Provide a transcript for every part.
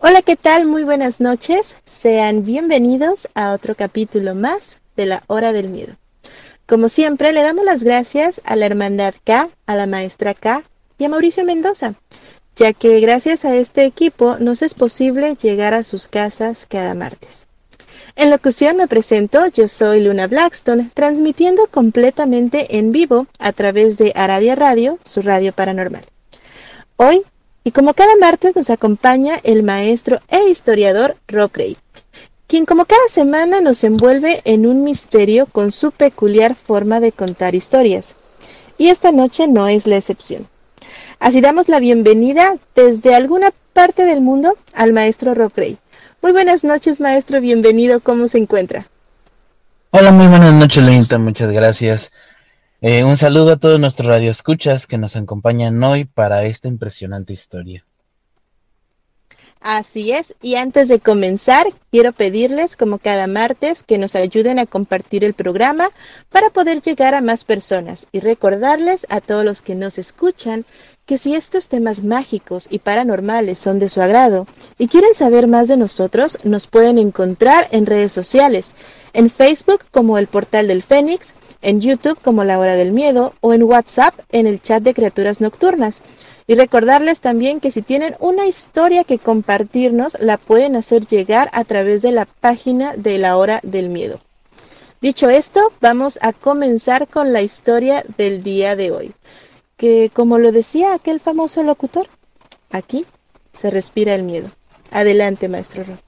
Hola, ¿qué tal? Muy buenas noches. Sean bienvenidos a otro capítulo más de la Hora del Miedo. Como siempre, le damos las gracias a la Hermandad K, a la Maestra K y a Mauricio Mendoza, ya que gracias a este equipo nos es posible llegar a sus casas cada martes. En locución me presento, yo soy Luna Blackstone, transmitiendo completamente en vivo a través de Aradia Radio, su radio paranormal. Hoy, y como cada martes, nos acompaña el maestro e historiador Rob Gray quien como cada semana nos envuelve en un misterio con su peculiar forma de contar historias. Y esta noche no es la excepción. Así damos la bienvenida desde alguna parte del mundo al maestro Rob Gray. Muy buenas noches, maestro, bienvenido, ¿cómo se encuentra? Hola, muy buenas noches, Leinsta, muchas gracias. Eh, un saludo a todos nuestros radioescuchas que nos acompañan hoy para esta impresionante historia. Así es, y antes de comenzar, quiero pedirles, como cada martes, que nos ayuden a compartir el programa para poder llegar a más personas y recordarles a todos los que nos escuchan que si estos temas mágicos y paranormales son de su agrado y quieren saber más de nosotros, nos pueden encontrar en redes sociales, en Facebook como el Portal del Fénix, en YouTube como La Hora del Miedo o en WhatsApp en el chat de Criaturas Nocturnas. Y recordarles también que si tienen una historia que compartirnos, la pueden hacer llegar a través de la página de la hora del miedo. Dicho esto, vamos a comenzar con la historia del día de hoy. Que como lo decía aquel famoso locutor, aquí se respira el miedo. Adelante, maestro Rob.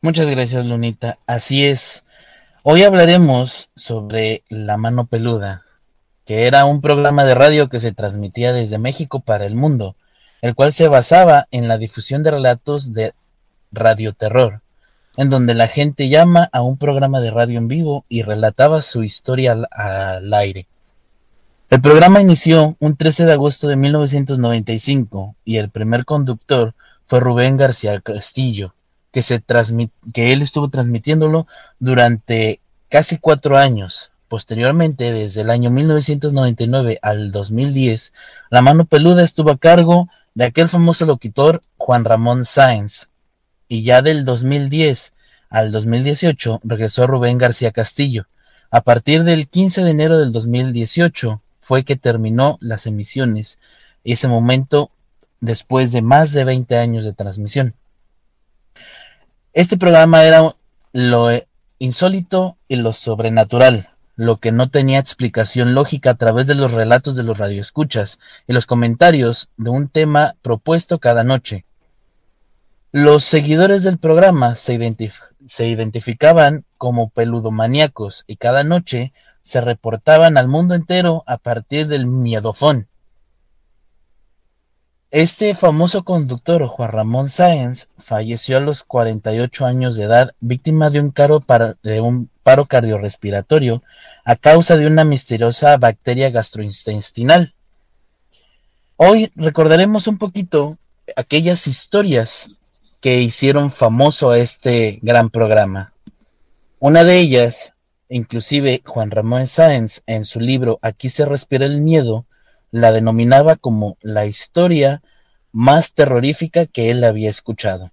Muchas gracias, Lunita. Así es. Hoy hablaremos sobre la mano peluda, que era un programa de radio que se transmitía desde México para el mundo, el cual se basaba en la difusión de relatos de radioterror, en donde la gente llama a un programa de radio en vivo y relataba su historia al, al aire. El programa inició un 13 de agosto de 1995 y el primer conductor fue Rubén García Castillo, que, se que él estuvo transmitiéndolo durante casi cuatro años, Posteriormente, desde el año 1999 al 2010, la mano peluda estuvo a cargo de aquel famoso locutor Juan Ramón Sáenz, y ya del 2010 al 2018 regresó Rubén García Castillo. A partir del 15 de enero del 2018 fue que terminó las emisiones, ese momento después de más de 20 años de transmisión. Este programa era lo insólito y lo sobrenatural, lo que no tenía explicación lógica a través de los relatos de los radioescuchas y los comentarios de un tema propuesto cada noche. Los seguidores del programa se, identificaban como peludomaníacos y cada noche se reportaban al mundo entero a partir del miedofón. Este famoso conductor, Juan Ramón Sáenz, falleció a los 48 años de edad, víctima de un, caro de un paro cardiorrespiratorio a causa de una misteriosa bacteria gastrointestinal. Hoy recordaremos un poquito aquellas historias que hicieron famoso a este gran programa. Una de ellas, inclusive Juan Ramón Sáenz, en su libro Aquí se respira el miedo, la denominaba como la historia más terrorífica que él había escuchado.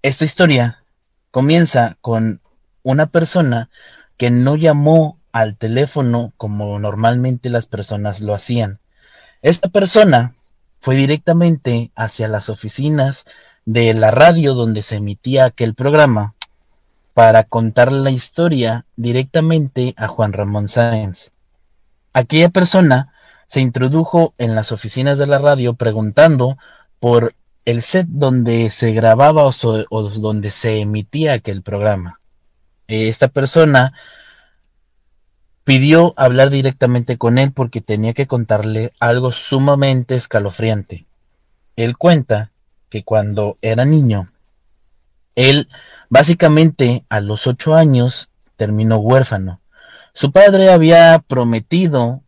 Esta historia comienza con una persona que no llamó al teléfono como normalmente las personas lo hacían. Esta persona fue directamente hacia las oficinas de la radio donde se emitía aquel programa para contar la historia directamente a Juan Ramón Sáenz. Aquella persona se introdujo en las oficinas de la radio preguntando por el set donde se grababa o, donde se emitía aquel programa. Esta persona pidió hablar directamente con él porque tenía que contarle algo sumamente escalofriante. Él cuenta que cuando era niño, él básicamente a los ocho años terminó huérfano. Su padre había prometido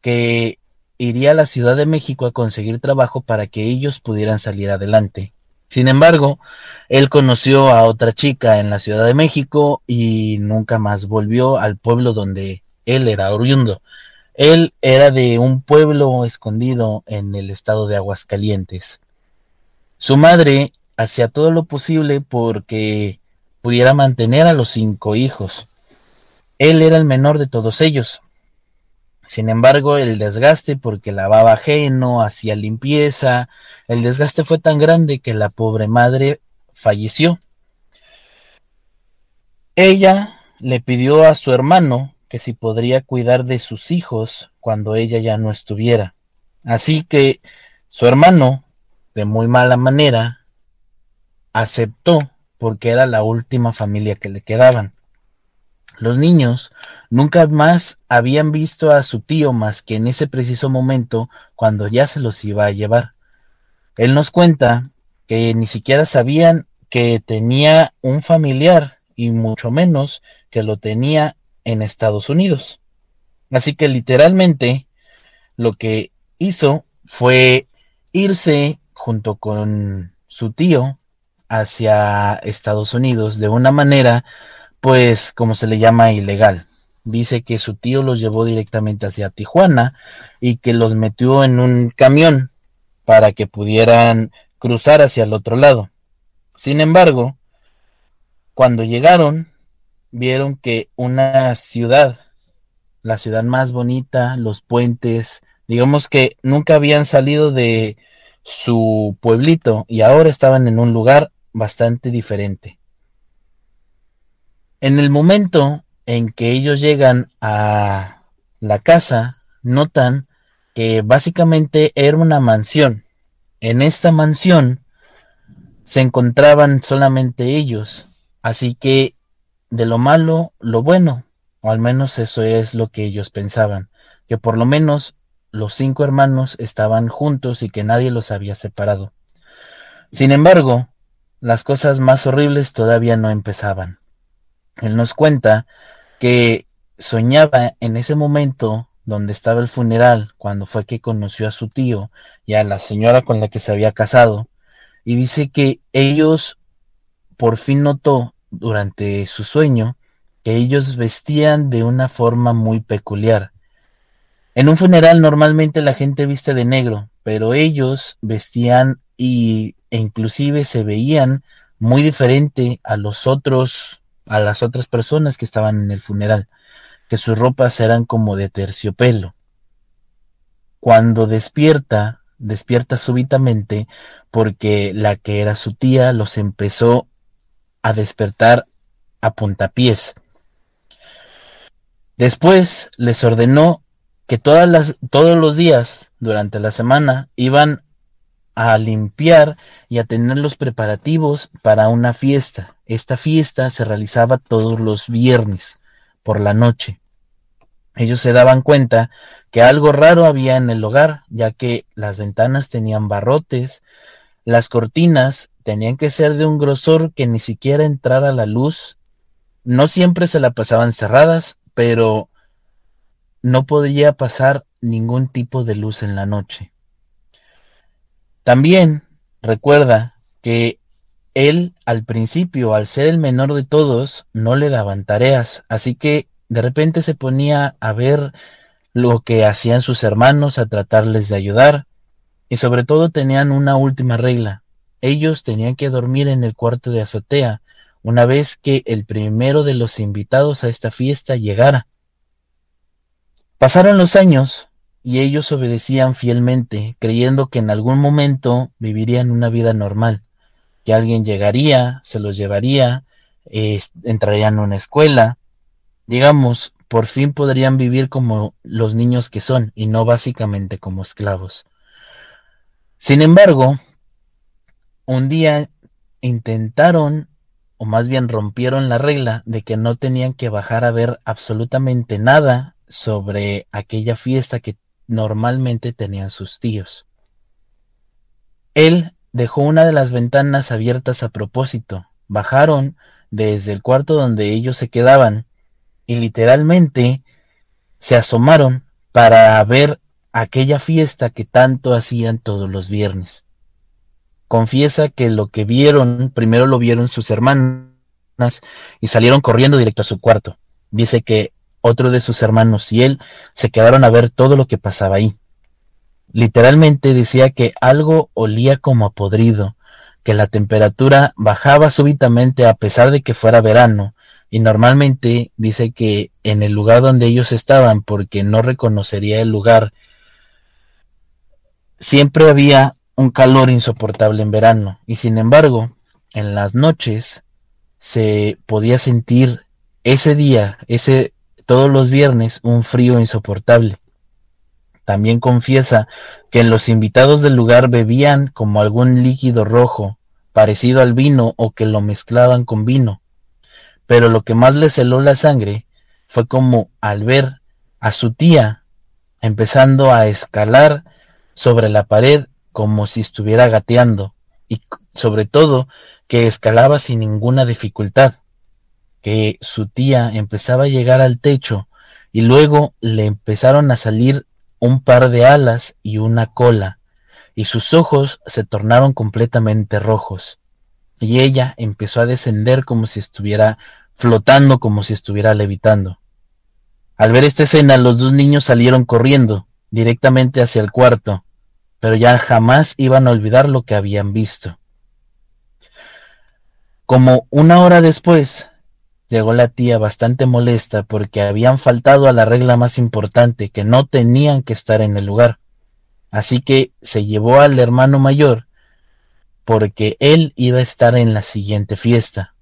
que iría a la Ciudad de México a conseguir trabajo para que ellos pudieran salir adelante. Sin embargo, él conoció a otra chica en la Ciudad de México y nunca más volvió al pueblo donde él era oriundo. Él era de un pueblo escondido en el estado de Aguascalientes. Su madre hacía todo lo posible porque pudiera mantener a los cinco hijos. Él era el menor de todos ellos, sin embargo, el desgaste, porque lavaba ajeno, hacía limpieza, el desgaste fue tan grande que la pobre madre falleció. Ella le pidió a su hermano que si podría cuidar de sus hijos cuando ella ya no estuviera. Así que su hermano, de muy mala manera, aceptó porque era la última familia que le quedaban. Los niños nunca más habían visto a su tío más que en ese preciso momento cuando ya se los iba a llevar. Él nos cuenta que ni siquiera sabían que tenía un familiar y mucho menos que lo tenía en Estados Unidos. Así que literalmente lo que hizo fue irse junto con su tío hacia Estados Unidos de una manera pues como se le llama ilegal. Dice que su tío los llevó directamente hacia Tijuana y que los metió en un camión para que pudieran cruzar hacia el otro lado. Sin embargo, cuando llegaron, vieron que una ciudad, la ciudad más bonita, los puentes, digamos que nunca habían salido de su pueblito y ahora estaban en un lugar bastante diferente. En el momento en que ellos llegan a la casa, notan que básicamente era una mansión. En esta mansión se encontraban solamente ellos, así que de lo malo, lo bueno, o al menos eso es lo que ellos pensaban, que por lo menos los cinco hermanos estaban juntos y que nadie los había separado. Sin embargo, las cosas más horribles todavía no empezaban. Él nos cuenta que soñaba en ese momento donde estaba el funeral, cuando fue que conoció a su tío y a la señora con la que se había casado, y dice que ellos por fin notó durante su sueño que ellos vestían de una forma muy peculiar. En un funeral normalmente la gente viste de negro, pero ellos vestían y, e inclusive se veían muy diferente a los otros a las otras personas que estaban en el funeral, que sus ropas eran como de terciopelo. Cuando despierta, despierta súbitamente porque la que era su tía los empezó a despertar a puntapiés. Después les ordenó que todas las, todos los días durante la semana iban a limpiar y a tener los preparativos para una fiesta. Esta fiesta se realizaba todos los viernes por la noche. Ellos se daban cuenta que algo raro había en el hogar, ya que las ventanas tenían barrotes, las cortinas tenían que ser de un grosor que ni siquiera entrara la luz. No siempre se la pasaban cerradas, pero no podía pasar ningún tipo de luz en la noche. También recuerda que él al principio, al ser el menor de todos, no le daban tareas, así que de repente se ponía a ver lo que hacían sus hermanos, a tratarles de ayudar, y sobre todo tenían una última regla. Ellos tenían que dormir en el cuarto de azotea una vez que el primero de los invitados a esta fiesta llegara. Pasaron los años y ellos obedecían fielmente, creyendo que en algún momento vivirían una vida normal, que alguien llegaría, se los llevaría, entrarían a una escuela, digamos, por fin podrían vivir como los niños que son y no básicamente como esclavos. Sin embargo, un día intentaron, o más bien rompieron la regla de que no tenían que bajar a ver absolutamente nada sobre aquella fiesta que normalmente tenían sus tíos. Él dejó una de las ventanas abiertas a propósito. Bajaron desde el cuarto donde ellos se quedaban y literalmente se asomaron para ver aquella fiesta que tanto hacían todos los viernes. Confiesa que lo que vieron, primero lo vieron sus hermanas y salieron corriendo directo a su cuarto. Dice que otro de sus hermanos y él se quedaron a ver todo lo que pasaba ahí. Literalmente decía que algo olía como a podrido, que la temperatura bajaba súbitamente a pesar de que fuera verano, y normalmente dice que en el lugar donde ellos estaban, porque no reconocería el lugar, siempre había un calor insoportable en verano, y sin embargo, en las noches se podía sentir ese día, ese todos los viernes, un frío insoportable. También confiesa que los invitados del lugar bebían como algún líquido rojo, parecido al vino o que lo mezclaban con vino. Pero lo que más le celó la sangre fue como al ver a su tía empezando a escalar sobre la pared como si estuviera gateando y sobre todo que escalaba sin ninguna dificultad que su tía empezaba a llegar al techo y luego le empezaron a salir un par de alas y una cola, y sus ojos se tornaron completamente rojos, y ella empezó a descender como si estuviera flotando, como si estuviera levitando. Al ver esta escena, los dos niños salieron corriendo directamente hacia el cuarto, pero ya jamás iban a olvidar lo que habían visto. Como una hora después, Llegó la tía bastante molesta porque habían faltado a la regla más importante, que no tenían que estar en el lugar. Así que se llevó al hermano mayor porque él iba a estar en la siguiente fiesta.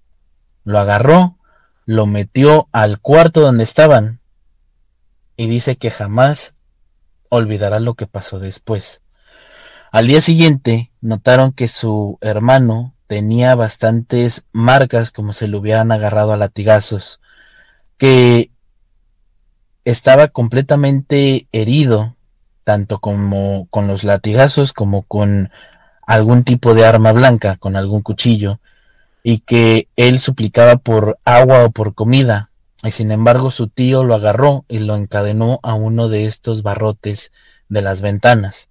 Lo agarró, lo metió al cuarto donde estaban y dice que jamás olvidará lo que pasó después. Al día siguiente notaron que su hermano tenía bastantes marcas como se le hubieran agarrado a latigazos, que estaba completamente herido, tanto como con los latigazos como con algún tipo de arma blanca, con algún cuchillo, y que él suplicaba por agua o por comida, y sin embargo su tío lo agarró y lo encadenó a uno de estos barrotes de las ventanas.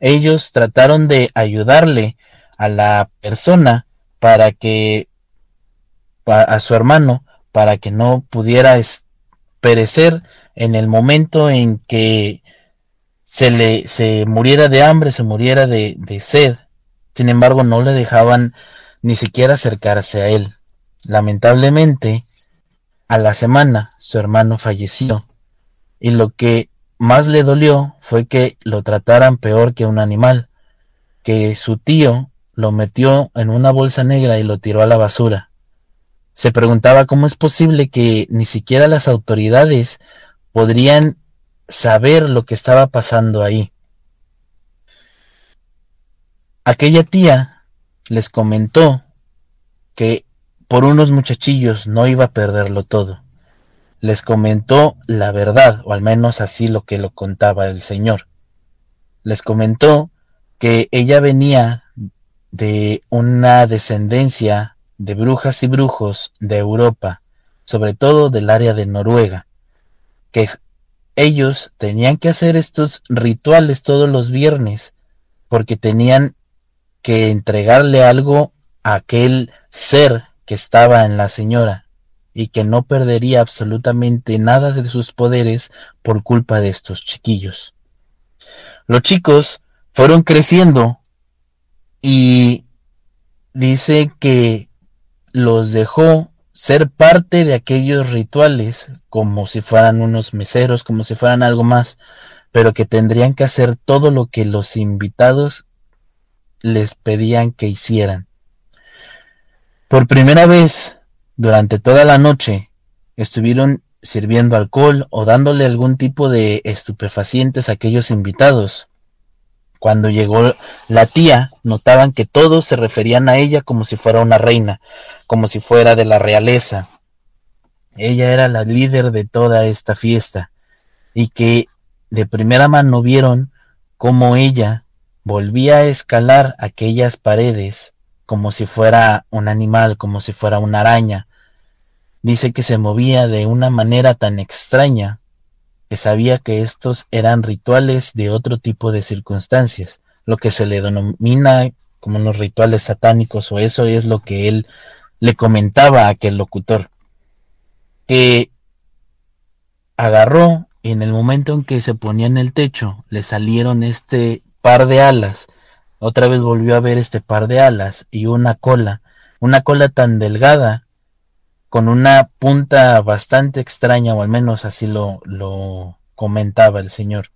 Ellos trataron de ayudarle a la persona para que a su hermano para que no pudiera perecer en el momento en que se le se muriera de hambre, se muriera de, de sed. Sin embargo, no le dejaban ni siquiera acercarse a él. Lamentablemente, a la semana su hermano falleció y lo que más le dolió fue que lo trataran peor que un animal, que su tío lo metió en una bolsa negra y lo tiró a la basura. Se preguntaba cómo es posible que ni siquiera las autoridades podrían saber lo que estaba pasando ahí. Aquella tía les comentó que por unos muchachillos no iba a perderlo todo. Les comentó la verdad, o al menos así lo que lo contaba el Señor. Les comentó que ella venía de una descendencia de brujas y brujos de Europa, sobre todo del área de Noruega, que ellos tenían que hacer estos rituales todos los viernes porque tenían que entregarle algo a aquel ser que estaba en la señora y que no perdería absolutamente nada de sus poderes por culpa de estos chiquillos. Los chicos fueron creciendo y dice que los dejó ser parte de aquellos rituales como si fueran unos meseros, como si fueran algo más, pero que tendrían que hacer todo lo que los invitados les pedían que hicieran. Por primera vez, durante toda la noche, estuvieron sirviendo alcohol o dándole algún tipo de estupefacientes a aquellos invitados Cuando llegó la tía, notaban que todos se referían a ella como si fuera una reina, como si fuera de la realeza. Ella era la líder de toda esta fiesta y que de primera mano vieron cómo ella volvía a escalar aquellas paredes como si fuera un animal, como si fuera una araña. Dice que se movía de una manera tan extraña que sabía que estos eran rituales de otro tipo de circunstancias, lo que se le denomina como unos rituales satánicos, o eso es lo que él le comentaba a aquel locutor, que agarró en el momento en que se ponía en el techo le salieron este par de alas, otra vez volvió a ver este par de alas y una cola, una cola tan delgada con una punta bastante extraña, o al menos así lo, lo comentaba el señor,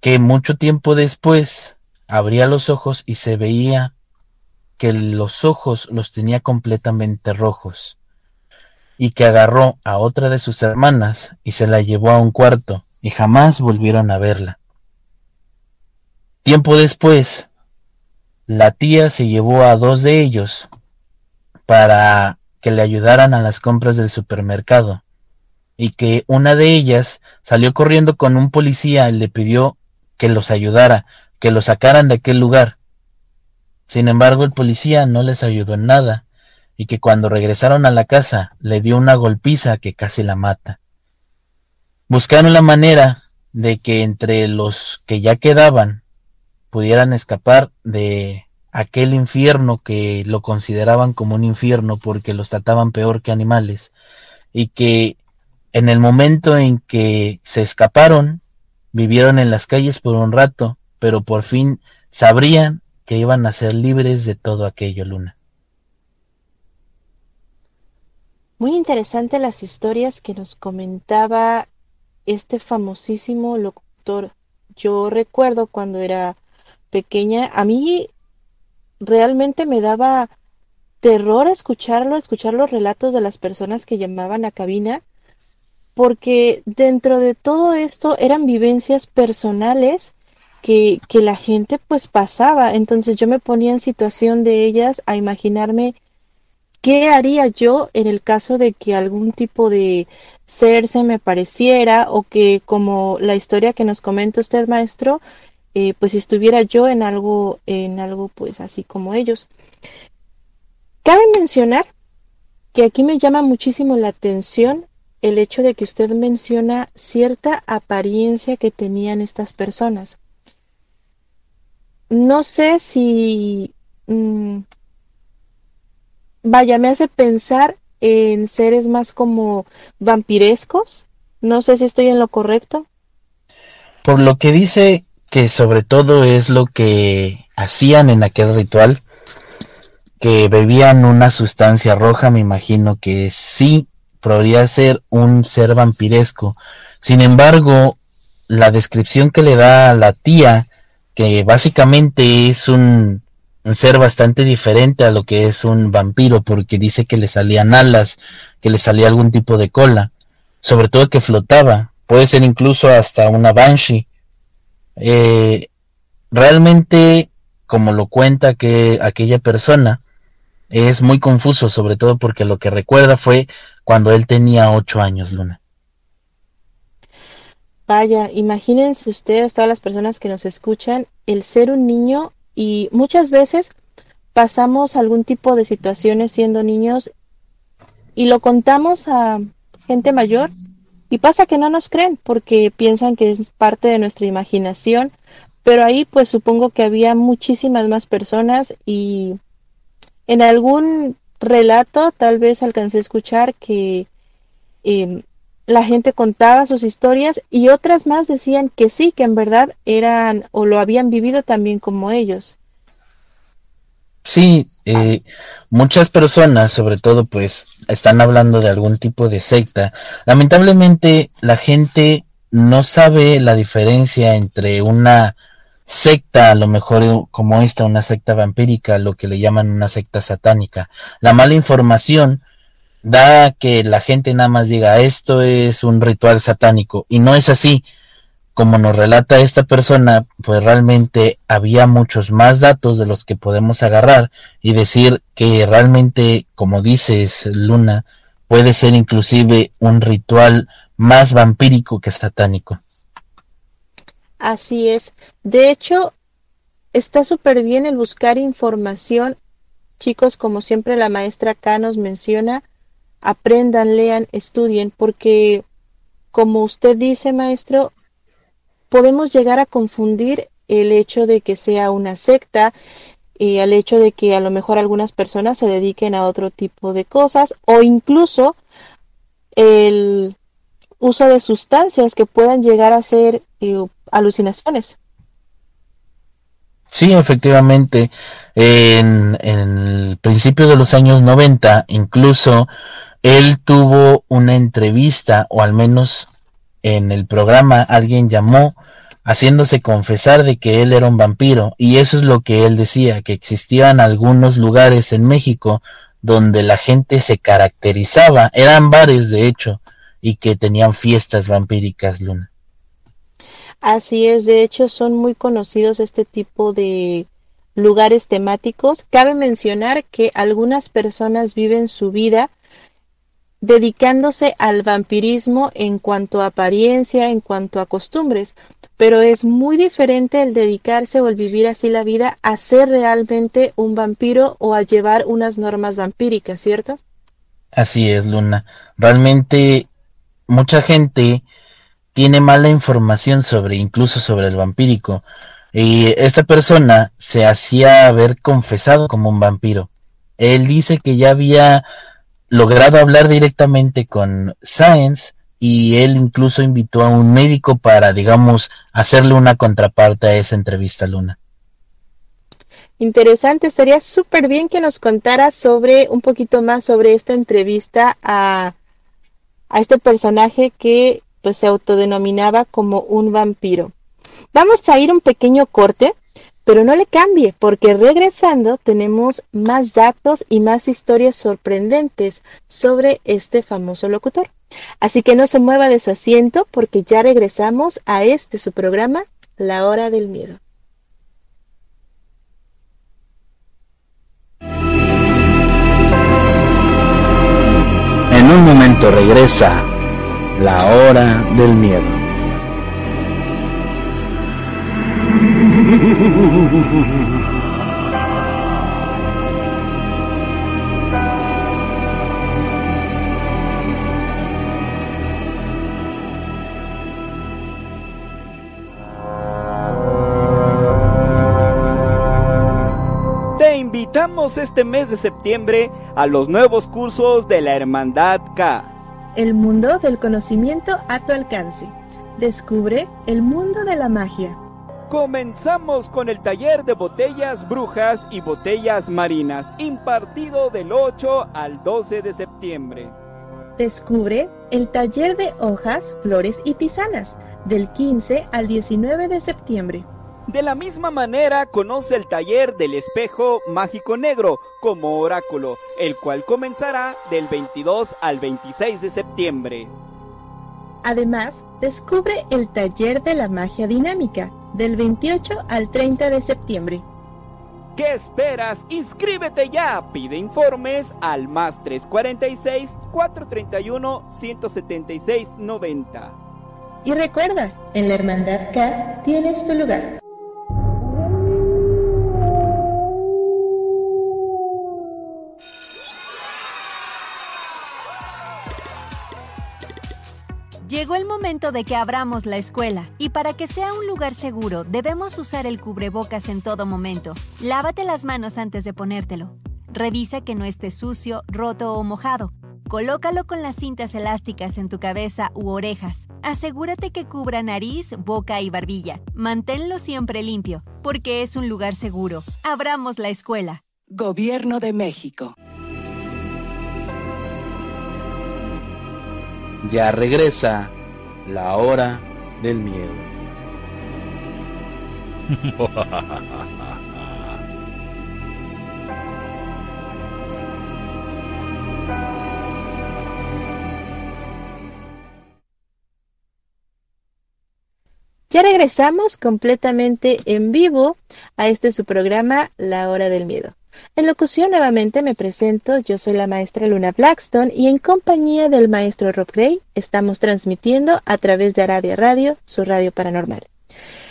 que mucho tiempo después abría los ojos y se veía que los ojos los tenía completamente rojos, y que agarró a otra de sus hermanas y se la llevó a un cuarto, y jamás volvieron a verla. Tiempo después, la tía se llevó a dos de ellos para que le ayudaran a las compras del supermercado, y que una de ellas salió corriendo con un policía y le pidió que los ayudara, que los sacaran de aquel lugar. Sin embargo, el policía no les ayudó en nada, y que cuando regresaron a la casa le dio una golpiza que casi la mata. Buscaron la manera de que entre los que ya quedaban pudieran escapar de aquel infierno que lo consideraban como un infierno porque los trataban peor que animales y que en el momento en que se escaparon vivieron en las calles por un rato pero por fin sabrían que iban a ser libres de todo aquello luna. Muy interesante las historias que nos comentaba este famosísimo locutor. Yo recuerdo cuando era pequeña a mí realmente me daba terror escucharlo, escuchar los relatos de las personas que llamaban a cabina, porque dentro de todo esto eran vivencias personales que, que la gente pues pasaba. Entonces yo me ponía en situación de ellas a imaginarme qué haría yo en el caso de que algún tipo de ser se me pareciera o que como la historia que nos comenta usted maestro, eh, pues estuviera yo en algo, en algo pues así como ellos. Cabe mencionar que aquí me llama muchísimo la atención el hecho de que usted menciona cierta apariencia que tenían estas personas. No sé si... Mm, vaya, me hace pensar en seres más como vampirescos. No sé si estoy en lo correcto. Por lo que dice que sobre todo es lo que hacían en aquel ritual, que bebían una sustancia roja, me imagino que sí podría ser un ser vampiresco. Sin embargo, la descripción que le da la tía, que básicamente es un, un ser bastante diferente a lo que es un vampiro, porque dice que le salían alas, que le salía algún tipo de cola, sobre todo que flotaba, puede ser incluso hasta una banshee, eh, realmente, como lo cuenta que aquella persona, es muy confuso, sobre todo porque lo que recuerda fue cuando él tenía ocho años, Luna. Vaya, imagínense ustedes, todas las personas que nos escuchan, el ser un niño y muchas veces pasamos algún tipo de situaciones siendo niños y lo contamos a gente mayor y pasa que no nos creen porque piensan que es parte de nuestra imaginación, pero ahí pues supongo que había muchísimas más personas y en algún relato tal vez alcancé a escuchar que em, la gente contaba sus historias y otras más decían que sí, que en verdad eran o lo habían vivido también como ellos. Sí, eh, muchas personas, sobre todo, pues, están hablando de algún tipo de secta. Lamentablemente, la gente no sabe la diferencia entre una secta, a lo mejor como esta, una secta vampírica, lo que le llaman una secta satánica. La mala información da que la gente nada más diga esto es un ritual satánico y no es así como nos relata esta persona, pues realmente había muchos más datos de los que podemos agarrar y decir que realmente, como dices, Luna, puede ser inclusive un ritual más vampírico que satánico. Así es. De hecho, está súper bien el buscar información. Chicos, como siempre la maestra acá nos menciona, aprendan, lean, estudien, porque como usted dice, maestro, podemos llegar a confundir el hecho de que sea una secta y al hecho de que a lo mejor algunas personas se dediquen a otro tipo de cosas o incluso el uso de sustancias que puedan llegar a ser eh, alucinaciones. Sí, efectivamente. En, en, el principio de los años 90, incluso él tuvo una entrevista, o al menos en el programa alguien llamó haciéndose confesar de que él era un vampiro y eso es lo que él decía, que existían algunos lugares en México donde la gente se caracterizaba, eran bares de hecho, y que tenían fiestas vampíricas, Luna. Así es, de hecho son muy conocidos este tipo de lugares temáticos. Cabe mencionar que algunas personas viven su vida dedicándose al vampirismo en cuanto a apariencia, en cuanto a costumbres, pero es muy diferente el dedicarse o el vivir así la vida a ser realmente un vampiro o a llevar unas normas vampíricas, ¿cierto? Así es, Luna. Realmente mucha gente tiene mala información sobre, incluso sobre el vampírico. Y esta persona se hacía haber confesado como un vampiro. Él dice que ya había logrado hablar directamente con Science y él incluso invitó a un médico para, digamos, hacerle una contraparte a esa entrevista, Luna. Interesante, estaría súper bien que nos contara sobre un poquito más sobre esta entrevista a, a este personaje que pues se autodenominaba como un vampiro. Vamos a ir un pequeño corte pero no le cambie, porque regresando tenemos más datos y más historias sorprendentes sobre este famoso locutor. Así que no se mueva de su asiento porque ya regresamos a este su programa, La Hora del Miedo. En un momento regresa La Hora del Miedo. Te invitamos este mes de septiembre a los nuevos cursos de la Hermandad K. El mundo del conocimiento a tu alcance. Descubre el mundo de la magia Comenzamos con el taller de botellas brujas y botellas marinas, impartido del 8 al 12 de septiembre. Descubre el taller de hojas, flores y tisanas, del 15 al 19 de septiembre. De la misma manera, conoce el taller del espejo mágico negro como oráculo, el cual comenzará del 22 al 26 de septiembre. Además, descubre el taller de la magia dinámica, del 28 al 30 de septiembre. ¿Qué esperas? Inscríbete ya. Pide informes al más 346 431 176 90. Y recuerda, en la Hermandad K tienes tu lugar. Llegó el momento de que abramos la escuela y para que sea un lugar seguro debemos usar el cubrebocas en todo momento. Lávate las manos antes de ponértelo. Revisa que no esté sucio, roto o mojado. Colócalo con las cintas elásticas en tu cabeza u orejas. Asegúrate que cubra nariz, boca y barbilla. Manténlo siempre limpio, porque es un lugar seguro. Abramos la escuela. Gobierno de México. Ya regresa la hora del miedo. Ya regresamos completamente en vivo a este su programa La Hora del Miedo. En locución nuevamente me presento, yo soy la maestra Luna Blackstone y en compañía del maestro Rob Gray estamos transmitiendo a través de Aradia Radio, su radio paranormal.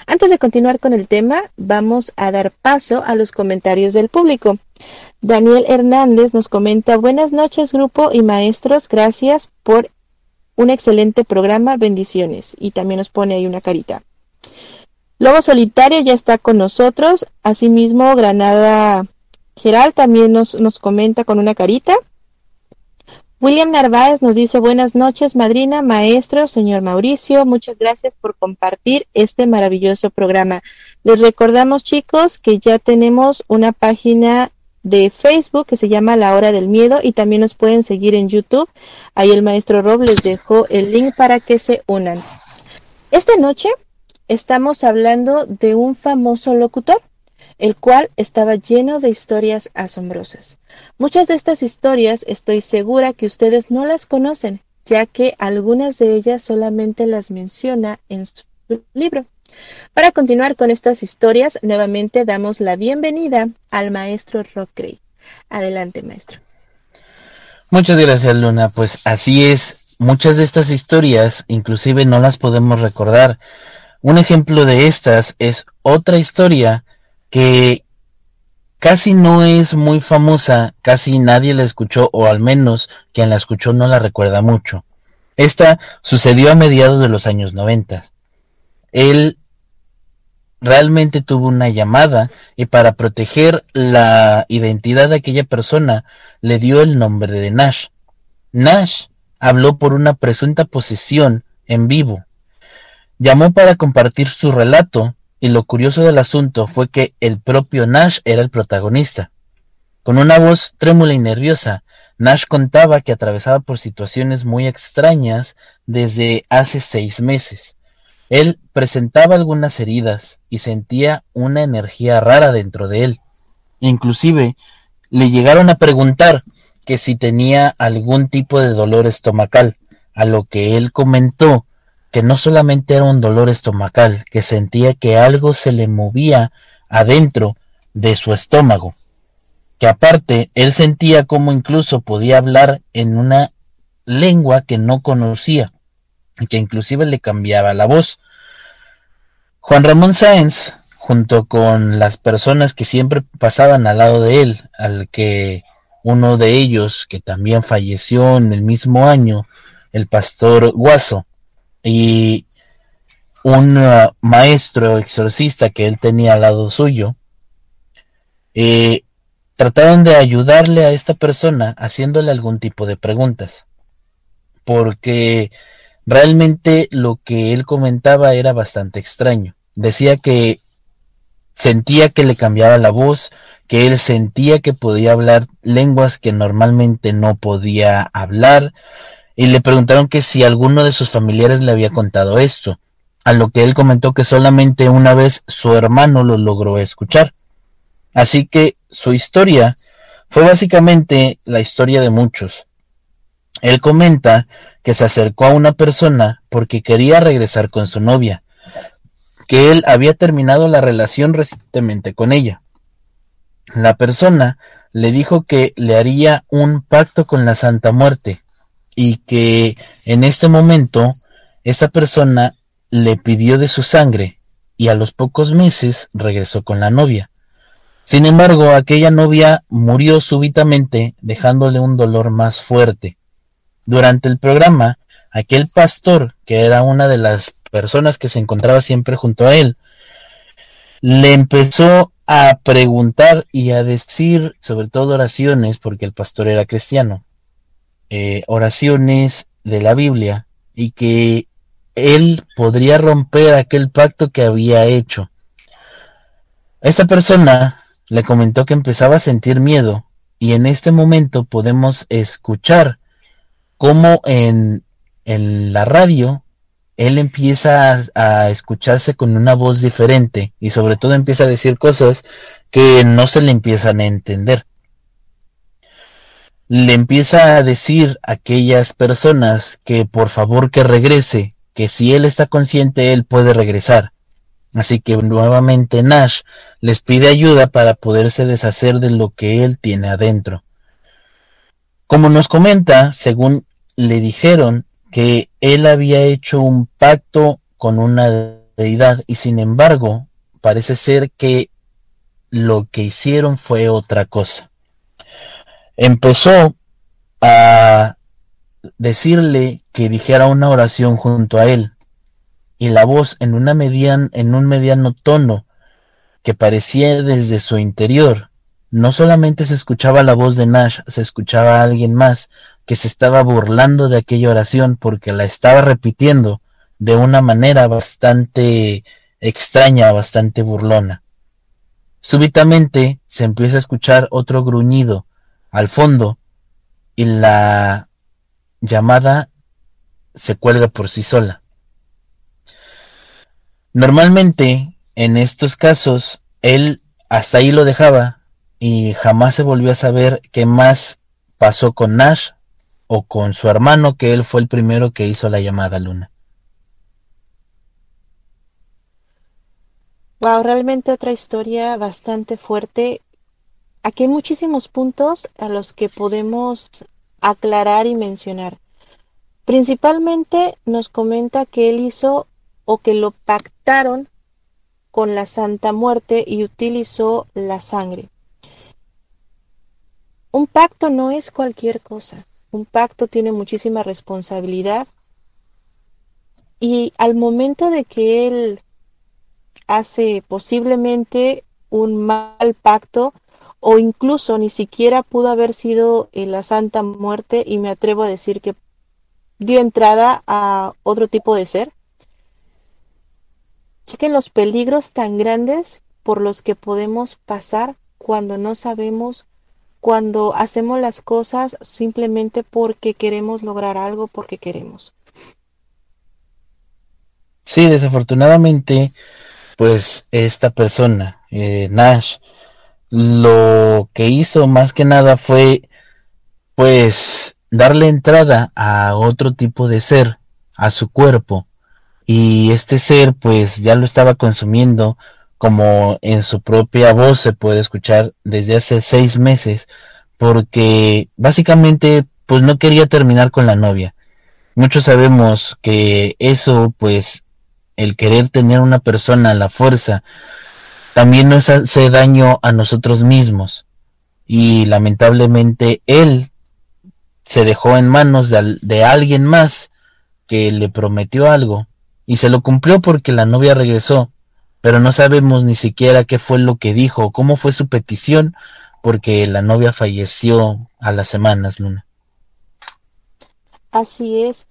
Antes de continuar con el tema, vamos a dar paso a los comentarios del público. Daniel Hernández nos comenta, buenas noches grupo y maestros, gracias por un excelente programa, bendiciones. Y también nos pone ahí una carita. Lobo Solitario ya está con nosotros, asimismo Granada Geral también nos, nos comenta con una carita. William Narváez nos dice buenas noches, madrina, maestro, señor Mauricio, muchas gracias por compartir este maravilloso programa. Les recordamos, chicos, que ya tenemos una página de Facebook que se llama La Hora del Miedo y también nos pueden seguir en YouTube. Ahí el maestro Rob les dejó el link para que se unan. Esta noche estamos hablando de un famoso locutor el cual estaba lleno de historias asombrosas. Muchas de estas historias estoy segura que ustedes no las conocen, ya que algunas de ellas solamente las menciona en su libro. Para continuar con estas historias, nuevamente damos la bienvenida al maestro Rock Gray. Adelante, maestro. Muchas gracias, Luna. Pues así es. Muchas de estas historias inclusive no las podemos recordar. Un ejemplo de estas es otra historia que casi no es muy famosa, casi nadie la escuchó, o al menos quien la escuchó no la recuerda mucho. Esta sucedió a mediados de los años 90. Él realmente tuvo una llamada y para proteger la identidad de aquella persona le dio el nombre de Nash. Nash habló por una presunta posesión en vivo. Llamó para compartir su relato y lo curioso del asunto fue que el propio Nash era el protagonista. Con una voz trémula y nerviosa, Nash contaba que atravesaba por situaciones muy extrañas desde hace seis meses. Él presentaba algunas heridas y sentía una energía rara dentro de él. Inclusive le llegaron a preguntar que si tenía algún tipo de dolor estomacal, a lo que él comentó que no solamente era un dolor estomacal, que sentía que algo se le movía adentro de su estómago, que aparte él sentía como incluso podía hablar en una lengua que no conocía y que inclusive le cambiaba la voz. Juan Ramón Sáenz, junto con las personas que siempre pasaban al lado de él, al que uno de ellos, que también falleció en el mismo año, el pastor Guaso, y un uh, maestro exorcista que él tenía al lado suyo, eh, trataron de ayudarle a esta persona haciéndole algún tipo de preguntas, porque realmente lo que él comentaba era bastante extraño. Decía que sentía que le cambiaba la voz, que él sentía que podía hablar lenguas que normalmente no podía hablar, y le preguntaron que si alguno de sus familiares le había contado esto, a lo que él comentó que solamente una vez su hermano lo logró escuchar. Así que su historia fue básicamente la historia de muchos. Él comenta que se acercó a una persona porque quería regresar con su novia, que él había terminado la relación recientemente con ella. La persona le dijo que le haría un pacto con la Santa Muerte, y que en este momento esta persona le pidió de su sangre y a los pocos meses regresó con la novia. Sin embargo, aquella novia murió súbitamente dejándole un dolor más fuerte. Durante el programa, aquel pastor, que era una de las personas que se encontraba siempre junto a él, le empezó a preguntar y a decir sobre todo oraciones, porque el pastor era cristiano, eh, oraciones de la Biblia y que él podría romper aquel pacto que había hecho. Esta persona le comentó que empezaba a sentir miedo y en este momento podemos escuchar cómo en, en la radio él empieza a, a, escucharse con una voz diferente y sobre todo empieza a decir cosas que no se le empiezan a entender le empieza a decir a aquellas personas que por favor que regrese, que si él está consciente, él puede regresar. Así que nuevamente Nash les pide ayuda para poderse deshacer de lo que él tiene adentro. Como nos comenta, según le dijeron que él había hecho un pacto con una deidad y sin embargo parece ser que lo que hicieron fue otra cosa. Empezó a decirle que dijera una oración junto a él y la voz en, un mediano tono que parecía desde su interior. No solamente se escuchaba la voz de Nash, se escuchaba a alguien más que se estaba burlando de aquella oración porque la estaba repitiendo de una manera bastante extraña, bastante burlona. Súbitamente se empieza a escuchar otro gruñido al fondo y la llamada se cuelga por sí sola. Normalmente, en estos casos, él hasta ahí lo dejaba y jamás se volvió a saber qué más pasó con Nash o con su hermano, que él fue el primero que hizo la llamada Luna. Wow, realmente otra historia bastante fuerte. Aquí hay muchísimos puntos a los que podemos aclarar y mencionar. Principalmente nos comenta que él hizo o que lo pactaron con la Santa Muerte y utilizó la sangre. Un pacto no es cualquier cosa. Un pacto tiene muchísima responsabilidad y al momento de que él hace posiblemente un mal pacto o incluso ni siquiera pudo haber sido la Santa Muerte y me atrevo a decir que dio entrada a otro tipo de ser. Chequen los peligros tan grandes por los que podemos pasar cuando no sabemos, cuando hacemos las cosas simplemente porque queremos lograr algo, porque queremos. Sí, desafortunadamente, pues esta persona, eh, Nash, lo que hizo más que nada fue, pues, darle entrada a otro tipo de ser, a su cuerpo, y este ser pues ya lo estaba consumiendo como en su propia voz se puede escuchar desde hace seis meses, porque básicamente pues no quería terminar con la novia. Muchos sabemos que eso pues el querer tener una persona a la fuerza también nos hace daño a nosotros mismos y lamentablemente él se dejó en manos de, de alguien más que le prometió algo y se lo cumplió porque la novia regresó, pero no sabemos ni siquiera qué fue lo que dijo cómo fue su petición porque la novia falleció a las semanas, Luna. Así es.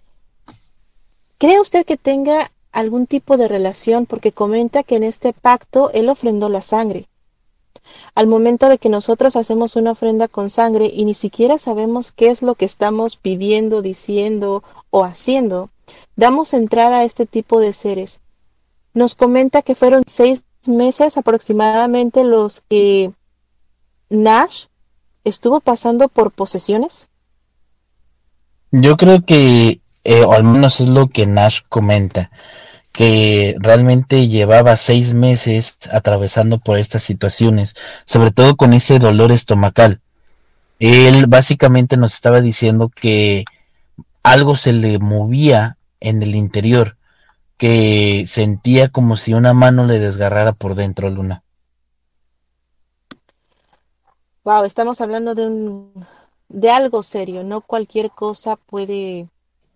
¿Cree usted que tenga algún tipo de relación? Porque comenta que en este pacto él ofrendó la sangre. Al momento de que nosotros hacemos una ofrenda con sangre y ni siquiera sabemos qué es lo que estamos pidiendo, diciendo o haciendo, damos entrada a este tipo de seres. Nos comenta que fueron seis meses aproximadamente los que Nash estuvo pasando por posesiones. Yo creo que, eh, o al menos es lo que Nash comenta, que realmente llevaba seis meses atravesando por estas situaciones, sobre todo con ese dolor estomacal. Él básicamente nos estaba diciendo que algo se le movía en el interior, que sentía como si una mano le desgarrara por dentro, Luna. Wow, estamos hablando de un de algo serio, no cualquier cosa puede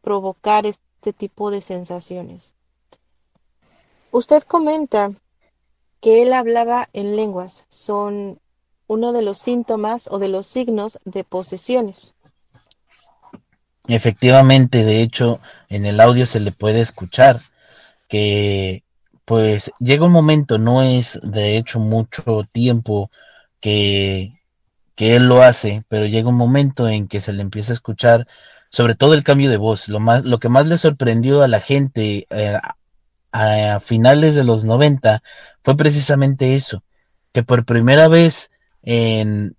provocar este tipo de sensaciones. Usted comenta que él hablaba en lenguas, son uno de los síntomas o de los signos de posesiones. Efectivamente, de hecho, en el audio se le puede escuchar que pues llega un momento, no es de hecho mucho tiempo que, que él lo hace, pero llega un momento en que se le empieza a escuchar sobre todo el cambio de voz, lo más, lo que más le sorprendió a la gente eh, a, a finales de los 90 fue precisamente eso, que por primera vez en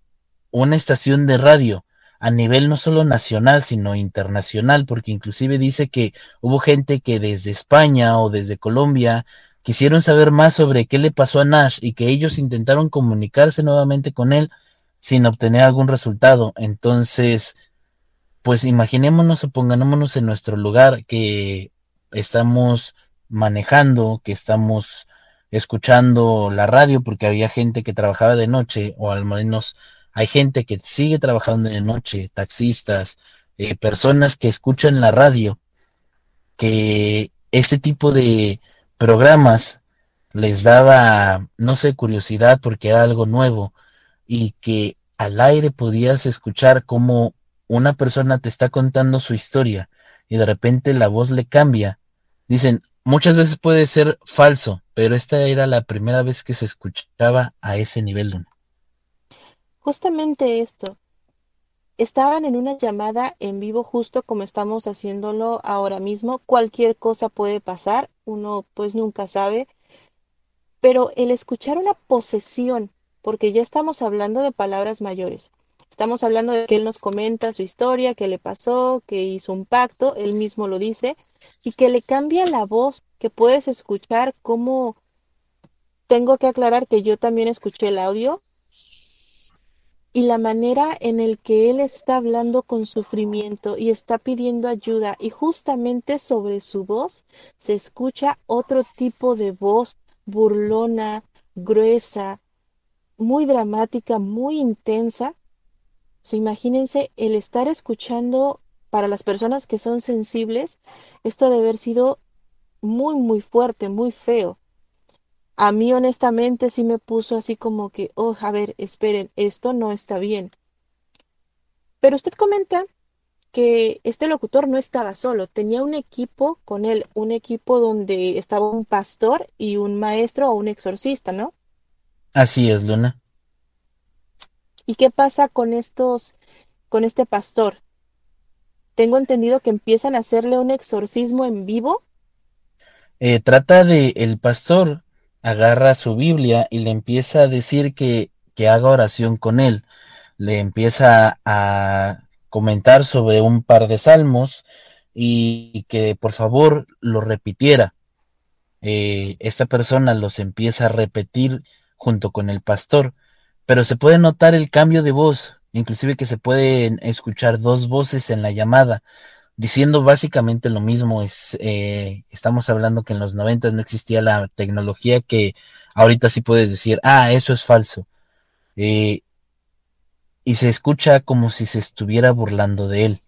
una estación de radio a nivel no solo nacional, sino internacional, porque inclusive dice que hubo gente que desde España o desde Colombia quisieron saber más sobre qué le pasó a Nash y que ellos intentaron comunicarse nuevamente con él sin obtener algún resultado. Entonces, pues imaginémonos o pongámonos en nuestro lugar que estamos manejando, que estamos escuchando la radio porque había gente que trabajaba de noche o al menos hay gente que sigue trabajando de noche, taxistas, eh, personas que escuchan la radio, que este tipo de programas les daba, no sé, curiosidad porque era algo nuevo y que al aire podías escuchar cómo una persona te está contando su historia y de repente la voz le cambia. Dicen, muchas veces puede ser falso, pero esta era la primera vez que se escuchaba a ese nivel. Justamente esto. Estaban en una llamada en vivo justo como estamos haciéndolo ahora mismo. Cualquier cosa puede pasar, uno pues nunca sabe. Pero el escuchar una posesión, porque ya estamos hablando de palabras mayores, Estamos hablando de que él nos comenta su historia, qué le pasó, que hizo un pacto, él mismo lo dice, y que le cambia la voz, que puedes escuchar cómo... Tengo que aclarar que yo también escuché el audio y la manera en el que él está hablando con sufrimiento y está pidiendo ayuda y justamente sobre su voz se escucha otro tipo de voz burlona, gruesa, muy dramática, muy intensa imagínense el estar escuchando para las personas que son sensibles, esto debe haber sido muy, muy fuerte, muy feo. A mí honestamente sí me puso así como que, oh, a ver, esperen, esto no está bien. Pero usted comenta que este locutor no estaba solo, tenía un equipo con él, un equipo donde estaba un pastor y un maestro o un exorcista, ¿no? Así es, Luna. ¿Y qué pasa con estos, con este pastor? Tengo entendido que empiezan a hacerle un exorcismo en vivo. Eh, trata de el pastor agarra su Biblia y le empieza a decir que, que haga oración con él. Le empieza a comentar sobre un par de salmos y, que por favor lo repitiera. Eh, esta persona los empieza a repetir junto con el pastor pero se puede notar el cambio de voz, inclusive que se pueden escuchar dos voces en la llamada, diciendo básicamente lo mismo. Eh, estamos hablando que en los 90 no existía la tecnología que ahorita sí puedes decir, ah, eso es falso. Eh, y se escucha como si se estuviera burlando de él.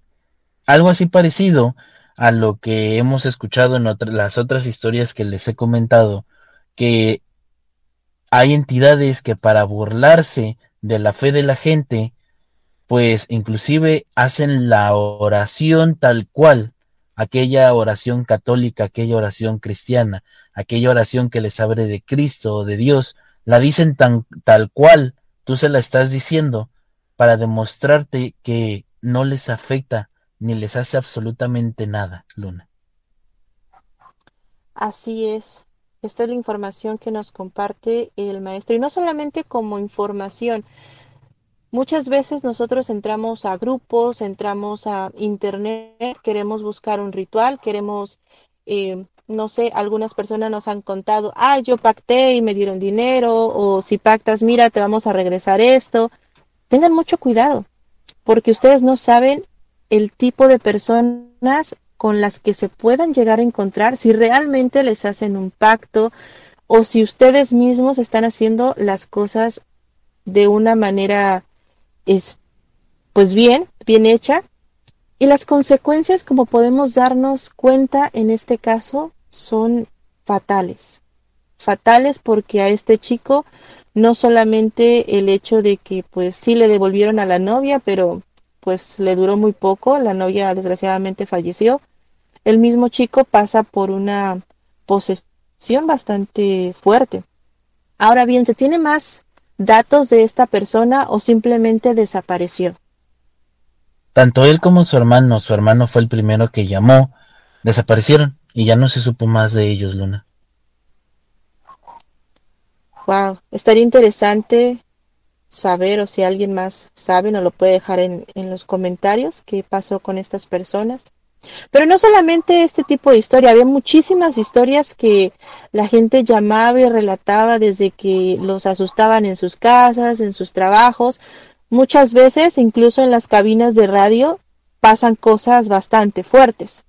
Algo así parecido a lo que hemos escuchado en las otras historias que les he comentado, que hay entidades que para burlarse de la fe de la gente, pues inclusive hacen la oración tal cual, aquella oración católica, aquella oración cristiana, aquella oración que les abre de Cristo o de Dios, la dicen tan tal cual tú se la estás diciendo para demostrarte que no les afecta ni les hace absolutamente nada, Luna. Así es. Esta es la información que nos comparte el maestro y no solamente como información. Muchas veces nosotros entramos a grupos, entramos a internet, queremos buscar un ritual, queremos, eh, no sé, algunas personas nos han contado, ah, yo pacté y me dieron dinero, o si pactas, mira, te vamos a regresar esto. Tengan mucho cuidado, porque ustedes no saben el tipo de personas con las que se puedan llegar a encontrar si realmente les hacen un pacto o si ustedes mismos están haciendo las cosas de una manera es pues bien, bien hecha y las consecuencias como podemos darnos cuenta en este caso son fatales. Fatales porque a este chico no solamente el hecho de que pues sí le devolvieron a la novia, pero pues le duró muy poco, la novia desgraciadamente falleció. El mismo chico pasa por una posesión bastante fuerte. Ahora bien, ¿se tiene más datos de esta persona o simplemente desapareció? Tanto él como su hermano, su hermano fue el primero que llamó, desaparecieron y ya no se supo más de ellos, Luna. Wow, estaría interesante saber o si alguien más sabe, nos lo puede dejar en, en los comentarios qué pasó con estas personas. Pero no solamente este tipo de historia, había muchísimas historias que la gente llamaba y relataba desde que los asustaban en sus casas, en sus trabajos. Muchas veces, incluso en las cabinas de radio, pasan cosas bastante fuertes.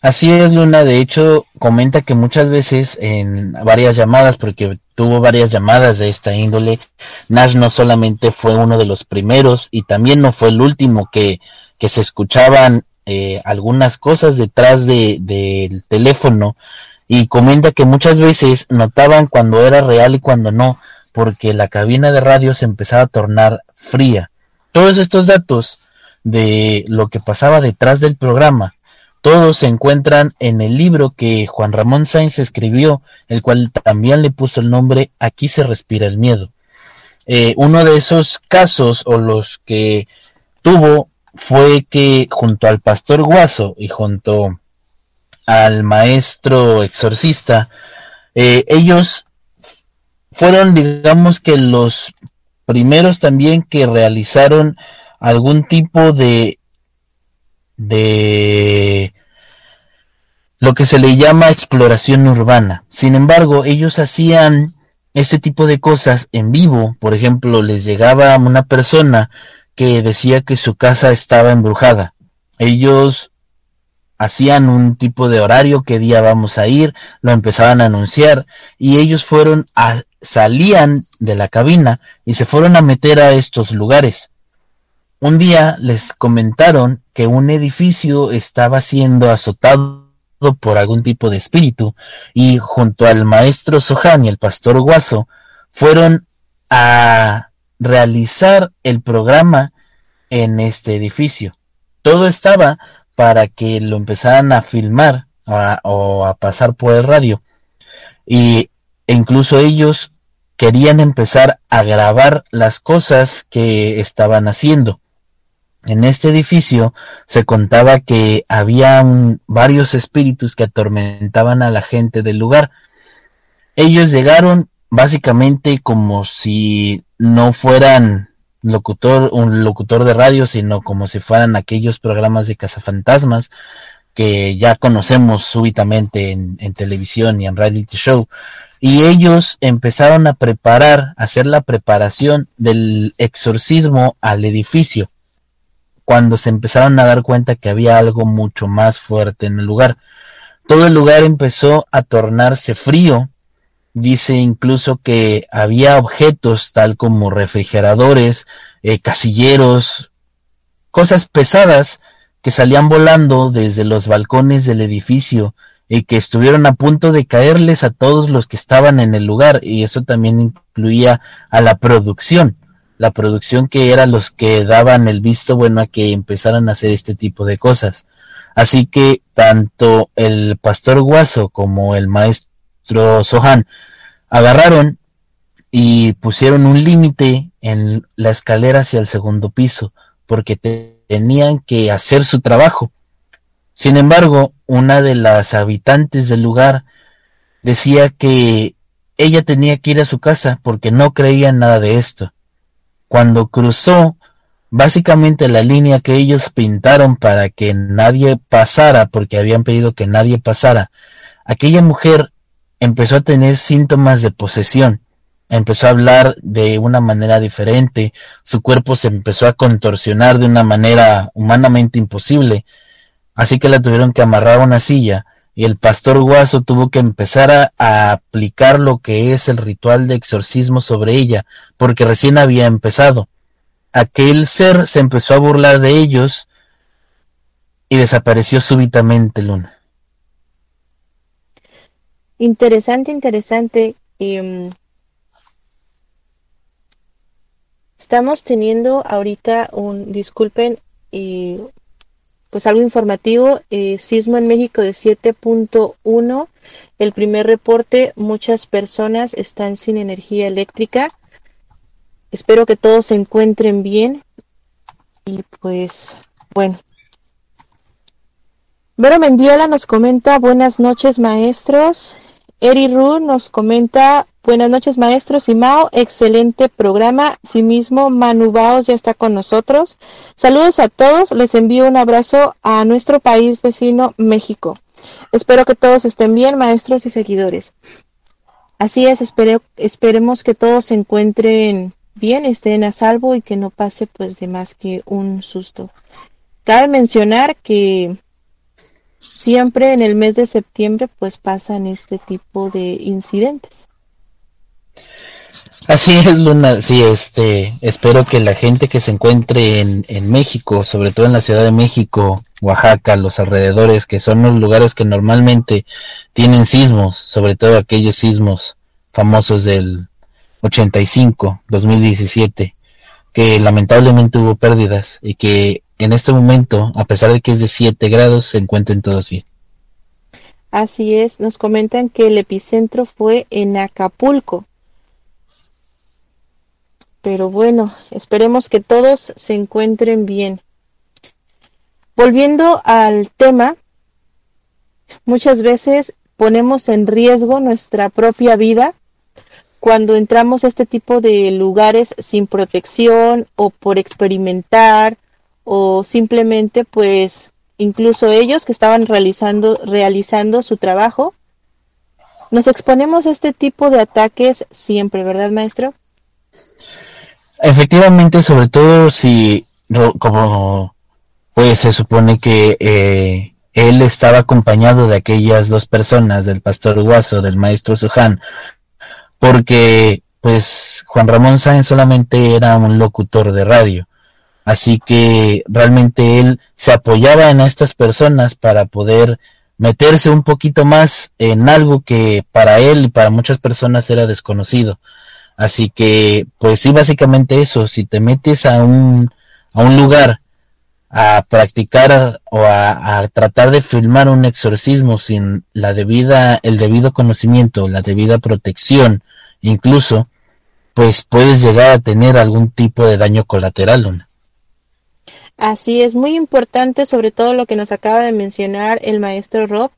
Así es, Luna. De hecho, comenta que muchas veces en varias llamadas, porque tuvo varias llamadas de esta índole, Nash no solamente fue uno de los primeros y también no fue el último que, que se escuchaban eh, algunas cosas detrás del de, teléfono y comenta que muchas veces notaban cuando era real y cuando no, porque la cabina de radio se empezaba a tornar fría. Todos estos datos de lo que pasaba detrás del programa todos se encuentran en el libro que Juan Ramón Sainz escribió, el cual también le puso el nombre Aquí se respira el miedo. Eh, uno de esos casos o los que tuvo fue que junto al pastor Guaso y junto al maestro exorcista, eh, ellos fueron, digamos que los primeros también que realizaron algún tipo de de lo que se le llama exploración urbana. Sin embargo, ellos hacían este tipo de cosas en vivo. Por ejemplo, les llegaba una persona que decía que su casa estaba embrujada. Ellos hacían un tipo de horario, qué día vamos a ir, lo empezaban a anunciar y ellos fueron a, salían de la cabina y se fueron a meter a estos lugares. Un día les comentaron que un edificio estaba siendo azotado por algún tipo de espíritu y junto al maestro Sohan y el pastor Guaso fueron a realizar el programa en este edificio. Todo estaba para que lo empezaran a filmar o a pasar por el radio. Y e incluso ellos querían empezar a grabar las cosas que estaban haciendo. En este edificio se contaba que había varios espíritus que atormentaban a la gente del lugar. Ellos llegaron básicamente como si no fueran locutor, un locutor de radio, sino como si fueran aquellos programas de cazafantasmas que ya conocemos súbitamente en, en televisión y en reality show. Y ellos empezaron a preparar, a hacer la preparación del exorcismo al edificio cuando se empezaron a dar cuenta que había algo mucho más fuerte en el lugar. Todo el lugar empezó a tornarse frío. Dice incluso que había objetos tal como refrigeradores, eh, casilleros, cosas pesadas que salían volando desde los balcones del edificio y que estuvieron a punto de caerles a todos los que estaban en el lugar y eso también incluía a la producción la producción que eran los que daban el visto bueno a que empezaran a hacer este tipo de cosas. Así que tanto el pastor Guaso como el maestro Sohan agarraron y pusieron un límite en la escalera hacia el segundo piso porque tenían que hacer su trabajo. Sin embargo, una de las habitantes del lugar decía que ella tenía que ir a su casa porque no creía en nada de esto. Cuando cruzó básicamente la línea que ellos pintaron para que nadie pasara, porque habían pedido que nadie pasara, aquella mujer empezó a tener síntomas de posesión, empezó a hablar de una manera diferente, su cuerpo se empezó a contorsionar de una manera humanamente imposible, así que la tuvieron que amarrar a una silla y el pastor Guaso tuvo que empezar a, aplicar lo que es el ritual de exorcismo sobre ella, porque recién había empezado. Aquel ser se empezó a burlar de ellos y desapareció súbitamente Luna. Interesante, interesante. Em, estamos teniendo ahorita un, disculpen, y pues algo informativo, eh, sismo en México de 7.1, el primer reporte, muchas personas están sin energía eléctrica. Espero que todos se encuentren bien y pues bueno. Vero Mendiola nos comenta buenas noches maestros. Eri Ru nos comenta Buenas noches, maestros y Mao. Excelente programa. mismo Manu Baos ya está con nosotros. Saludos a todos. Les envío un abrazo a nuestro país vecino, México. Espero que todos estén bien, maestros y seguidores. Así es, esperemos que todos se encuentren bien, estén a salvo y que no pase pues de más que un susto. Cabe mencionar que siempre en el mes de septiembre pues pasan este tipo de incidentes. Así es, Luna. Sí, este, espero que la gente que se encuentre en, en, México, sobre todo en la Ciudad de México, Oaxaca, los alrededores, que son los lugares que normalmente tienen sismos, sobre todo aquellos sismos famosos del 85, 2017, que lamentablemente hubo pérdidas y que en este momento, a pesar de que es de 7 grados, se encuentren todos bien. Así es, nos comentan que el epicentro fue en Acapulco pero bueno, esperemos que todos se encuentren bien. Volviendo al tema, muchas veces ponemos en riesgo nuestra propia vida cuando entramos a este tipo de lugares sin protección o por experimentar o simplemente pues incluso ellos que estaban realizando realizando su trabajo nos exponemos a este tipo de ataques siempre, ¿verdad, maestro? Efectivamente, sobre todo si, como pues se supone que eh, él estaba acompañado de aquellas dos personas, del pastor Guaso, del maestro Suján, porque pues Juan Ramón Sáenz solamente era un locutor de radio. Así que realmente él se apoyaba en estas personas para poder meterse un poquito más en algo que para él y para muchas personas era desconocido. Así que, pues sí, básicamente eso, si te metes a un, a un lugar a practicar o a, tratar de filmar un exorcismo sin la debida, el debido conocimiento, la debida protección, incluso, pues puedes llegar a tener algún tipo de daño colateral. Así es, muy importante, sobre todo lo que nos acaba de mencionar el maestro Rob,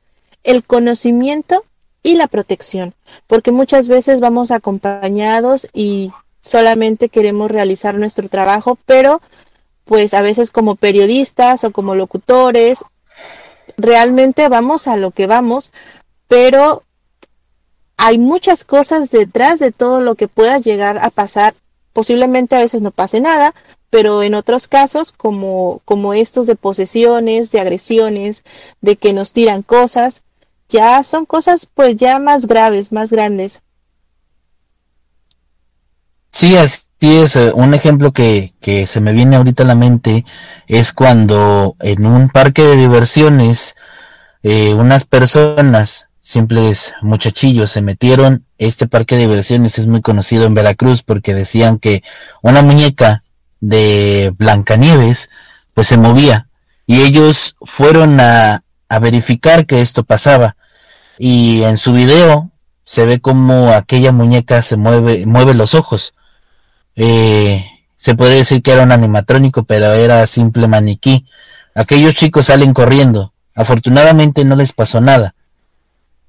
el conocimiento y la protección, porque muchas veces vamos acompañados y solamente queremos realizar nuestro trabajo, pero pues a veces como periodistas o como locutores, realmente vamos a lo que vamos, pero hay muchas cosas detrás de todo lo que pueda llegar a pasar. Posiblemente a veces no pase nada, pero en otros casos, como, como estos de posesiones, de agresiones, de que nos tiran cosas, ya son cosas pues ya más graves, más grandes. Sí, así es. Eh, un ejemplo que, que se me viene ahorita a la mente es cuando en un parque de diversiones eh, unas personas, simples muchachillos, se metieron. Este parque de diversiones es muy conocido en Veracruz porque decían que una muñeca de Blancanieves pues se movía y ellos fueron a, a verificar que esto pasaba. Y en su video se ve como aquella muñeca se mueve, mueve los ojos. Eh, se puede decir que era un animatrónico, pero era simple maniquí. Aquellos chicos salen corriendo. Afortunadamente no les pasó nada.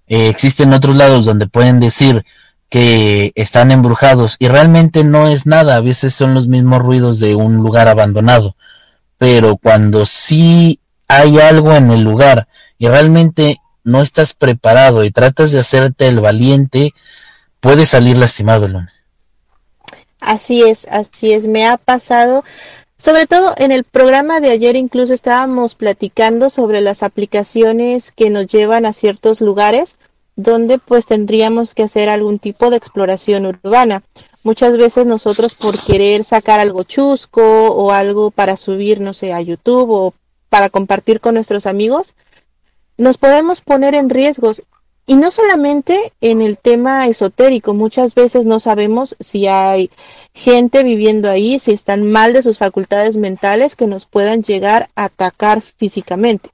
Eh, existen otros lados donde pueden decir que están embrujados y realmente no es nada. A veces son los mismos ruidos de un lugar abandonado. Pero cuando sí hay algo en el lugar y realmente no estás preparado y tratas de hacerte el valiente, puedes salir lastimado, Luna. Así es, así es, me ha pasado. Sobre todo en el programa de ayer incluso estábamos platicando sobre las aplicaciones que nos llevan a ciertos lugares donde pues tendríamos que hacer algún tipo de exploración urbana. Muchas veces nosotros por querer sacar algo chusco o algo para subir, no sé, a YouTube o para compartir con nuestros amigos, nos podemos poner en riesgos. Y no solamente en el tema esotérico, muchas veces no sabemos si hay gente viviendo ahí, si están mal de sus facultades mentales que nos puedan llegar a atacar físicamente.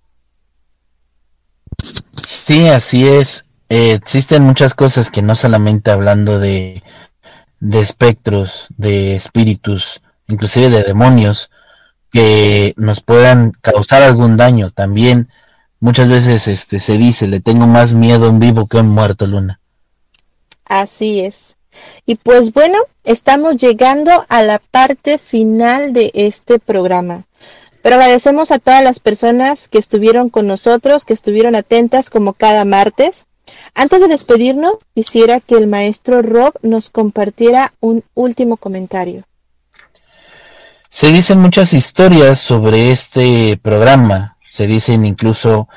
Sí, así es. Eh, existen muchas cosas que no solamente hablando de, de espectros, de espíritus, inclusive de demonios, que nos puedan causar algún daño. También muchas veces este se dice, le tengo más miedo a un vivo que a un muerto, Luna. Así es. Y pues bueno, estamos llegando a la parte final de este programa. Pero agradecemos a todas las personas que estuvieron con nosotros, que estuvieron atentas como cada martes. Antes de despedirnos, quisiera que el maestro Rob nos compartiera un último comentario. Se dicen muchas historias sobre este programa. Se dicen incluso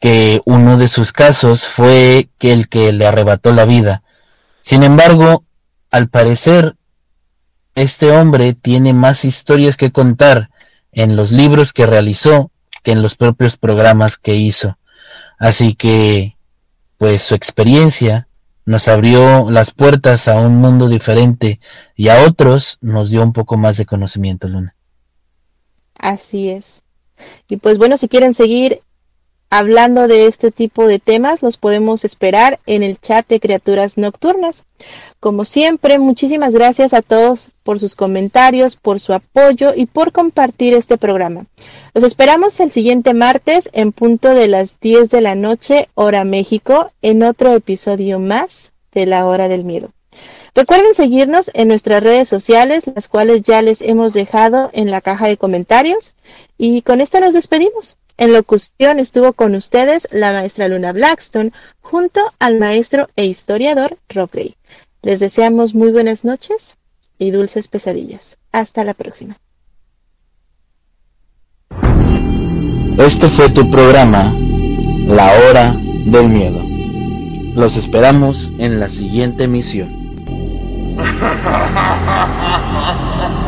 que uno de sus casos fue que el que le arrebató la vida. Sin embargo, al parecer, este hombre tiene más historias que contar en los libros que realizó que en los propios programas que hizo. Así que, pues su experiencia nos abrió las puertas a un mundo diferente y a otros nos dio un poco más de conocimiento, Luna. Así es. Y pues bueno, si quieren seguir hablando de este tipo de temas, los podemos esperar en el chat de criaturas nocturnas. Como siempre, muchísimas gracias a todos por sus comentarios, por su apoyo y por compartir este programa. Los esperamos el siguiente martes en punto de las 10 de la noche, hora México, en otro episodio más de la hora del miedo. Recuerden seguirnos en nuestras redes sociales, las cuales ya les hemos dejado en la caja de comentarios. Y con esto nos despedimos. En locución estuvo con ustedes la maestra Luna Blackstone junto al maestro e historiador Rob Gray. Les deseamos muy buenas noches y dulces pesadillas. Hasta la próxima. Este fue tu programa, La Hora del Miedo. Los esperamos en la siguiente emisión.